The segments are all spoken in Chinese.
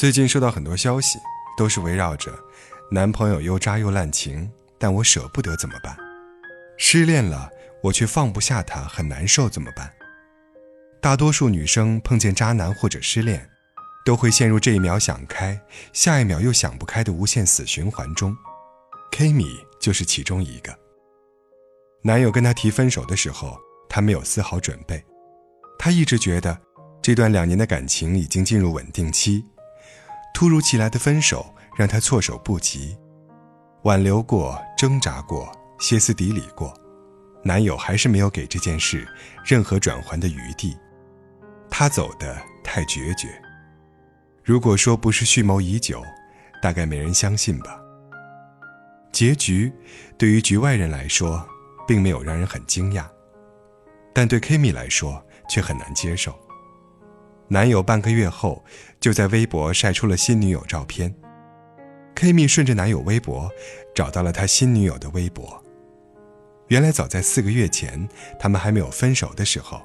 最近收到很多消息，都是围绕着男朋友又渣又滥情，但我舍不得怎么办？失恋了，我却放不下他，很难受怎么办？大多数女生碰见渣男或者失恋，都会陷入这一秒想开，下一秒又想不开的无限死循环中。K 米就是其中一个。男友跟她提分手的时候，她没有丝毫准备，她一直觉得这段两年的感情已经进入稳定期。突如其来的分手让她措手不及，挽留过，挣扎过，歇斯底里过，男友还是没有给这件事任何转圜的余地。他走的太决绝。如果说不是蓄谋已久，大概没人相信吧。结局对于局外人来说，并没有让人很惊讶，但对 Kimi 来说却很难接受。男友半个月后就在微博晒出了新女友照片 Kimi 顺着男友微博找到了他新女友的微博。原来早在四个月前，他们还没有分手的时候，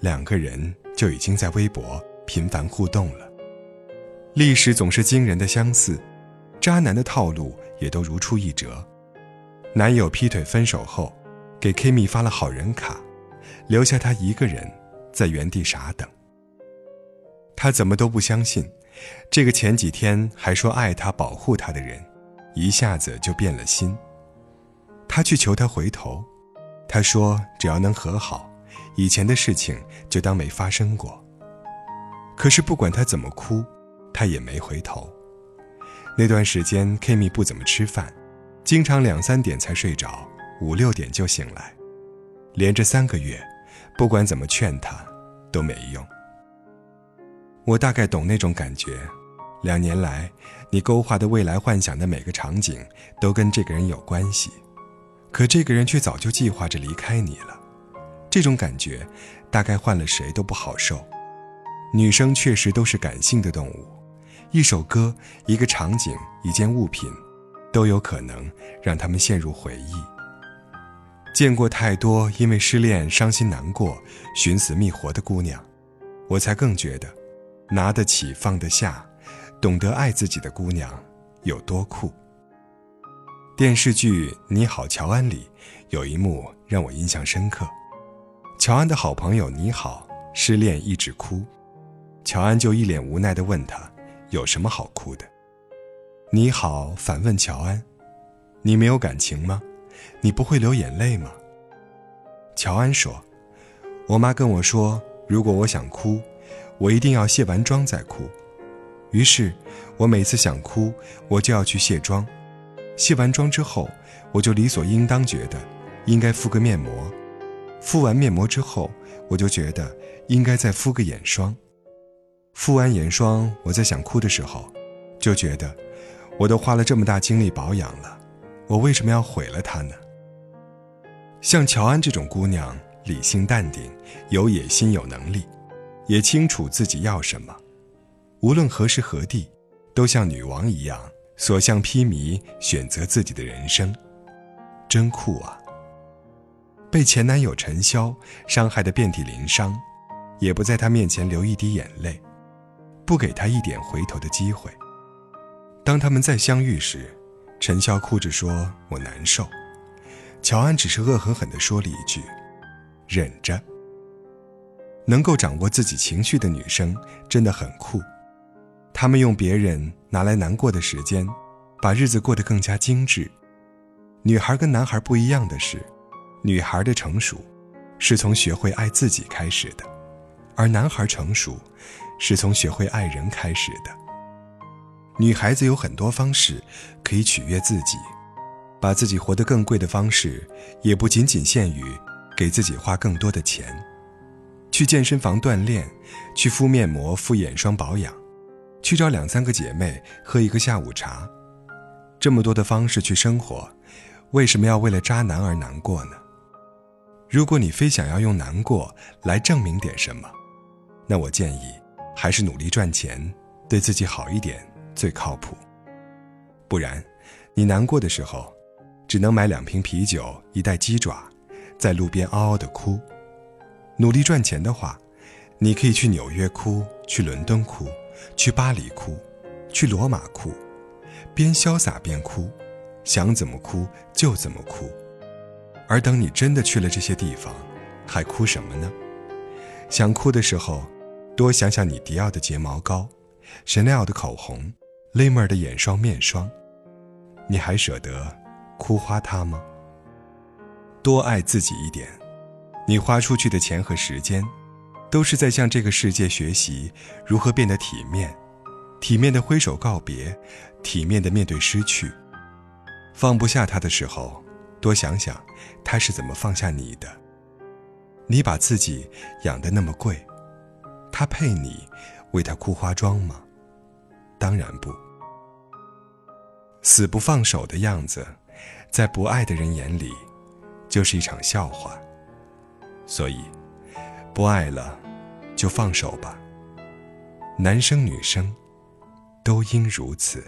两个人就已经在微博频繁互动了。历史总是惊人的相似，渣男的套路也都如出一辙。男友劈腿分手后，给 Kimi 发了好人卡，留下她一个人在原地傻等。他怎么都不相信，这个前几天还说爱他、保护他的人，一下子就变了心。他去求他回头，他说只要能和好，以前的事情就当没发生过。可是不管他怎么哭，他也没回头。那段时间，Kimi 不怎么吃饭，经常两三点才睡着，五六点就醒来，连着三个月，不管怎么劝他，都没用。我大概懂那种感觉，两年来，你勾画的未来幻想的每个场景，都跟这个人有关系，可这个人却早就计划着离开你了。这种感觉，大概换了谁都不好受。女生确实都是感性的动物，一首歌、一个场景、一件物品，都有可能让他们陷入回忆。见过太多因为失恋伤心难过、寻死觅活的姑娘，我才更觉得。拿得起放得下，懂得爱自己的姑娘有多酷。电视剧《你好，乔安》里有一幕让我印象深刻。乔安的好朋友你好失恋一直哭，乔安就一脸无奈地问他有什么好哭的。你好反问乔安：“你没有感情吗？你不会流眼泪吗？”乔安说：“我妈跟我说，如果我想哭。”我一定要卸完妆再哭，于是，我每次想哭，我就要去卸妆。卸完妆之后，我就理所应当觉得应该敷个面膜。敷完面膜之后，我就觉得应该再敷个眼霜。敷完眼霜，我在想哭的时候，就觉得我都花了这么大精力保养了，我为什么要毁了它呢？像乔安这种姑娘，理性淡定，有野心，有能力。也清楚自己要什么，无论何时何地，都像女王一样所向披靡，选择自己的人生，真酷啊！被前男友陈潇伤害的遍体鳞伤，也不在他面前流一滴眼泪，不给他一点回头的机会。当他们再相遇时，陈潇哭着说：“我难受。”乔安只是恶狠狠地说了一句：“忍着。”能够掌握自己情绪的女生真的很酷，她们用别人拿来难过的时间，把日子过得更加精致。女孩跟男孩不一样的是，女孩的成熟，是从学会爱自己开始的，而男孩成熟，是从学会爱人开始的。女孩子有很多方式可以取悦自己，把自己活得更贵的方式，也不仅仅限于给自己花更多的钱。去健身房锻炼，去敷面膜、敷眼霜保养，去找两三个姐妹喝一个下午茶，这么多的方式去生活，为什么要为了渣男而难过呢？如果你非想要用难过来证明点什么，那我建议还是努力赚钱，对自己好一点最靠谱。不然，你难过的时候，只能买两瓶啤酒、一袋鸡爪，在路边嗷嗷的哭。努力赚钱的话，你可以去纽约哭，去伦敦哭，去巴黎哭，去罗马哭，边潇洒边哭，想怎么哭就怎么哭。而等你真的去了这些地方，还哭什么呢？想哭的时候，多想想你迪奥的睫毛膏，Chanel 的口红 l i m e r 的眼霜面霜，你还舍得哭花它吗？多爱自己一点，你花出去的钱和时间，都是在向这个世界学习如何变得体面，体面的挥手告别，体面的面对失去。放不下他的时候，多想想他是怎么放下你的。你把自己养得那么贵，他配你为他哭花妆吗？当然不。死不放手的样子，在不爱的人眼里。就是一场笑话，所以不爱了就放手吧。男生女生都应如此。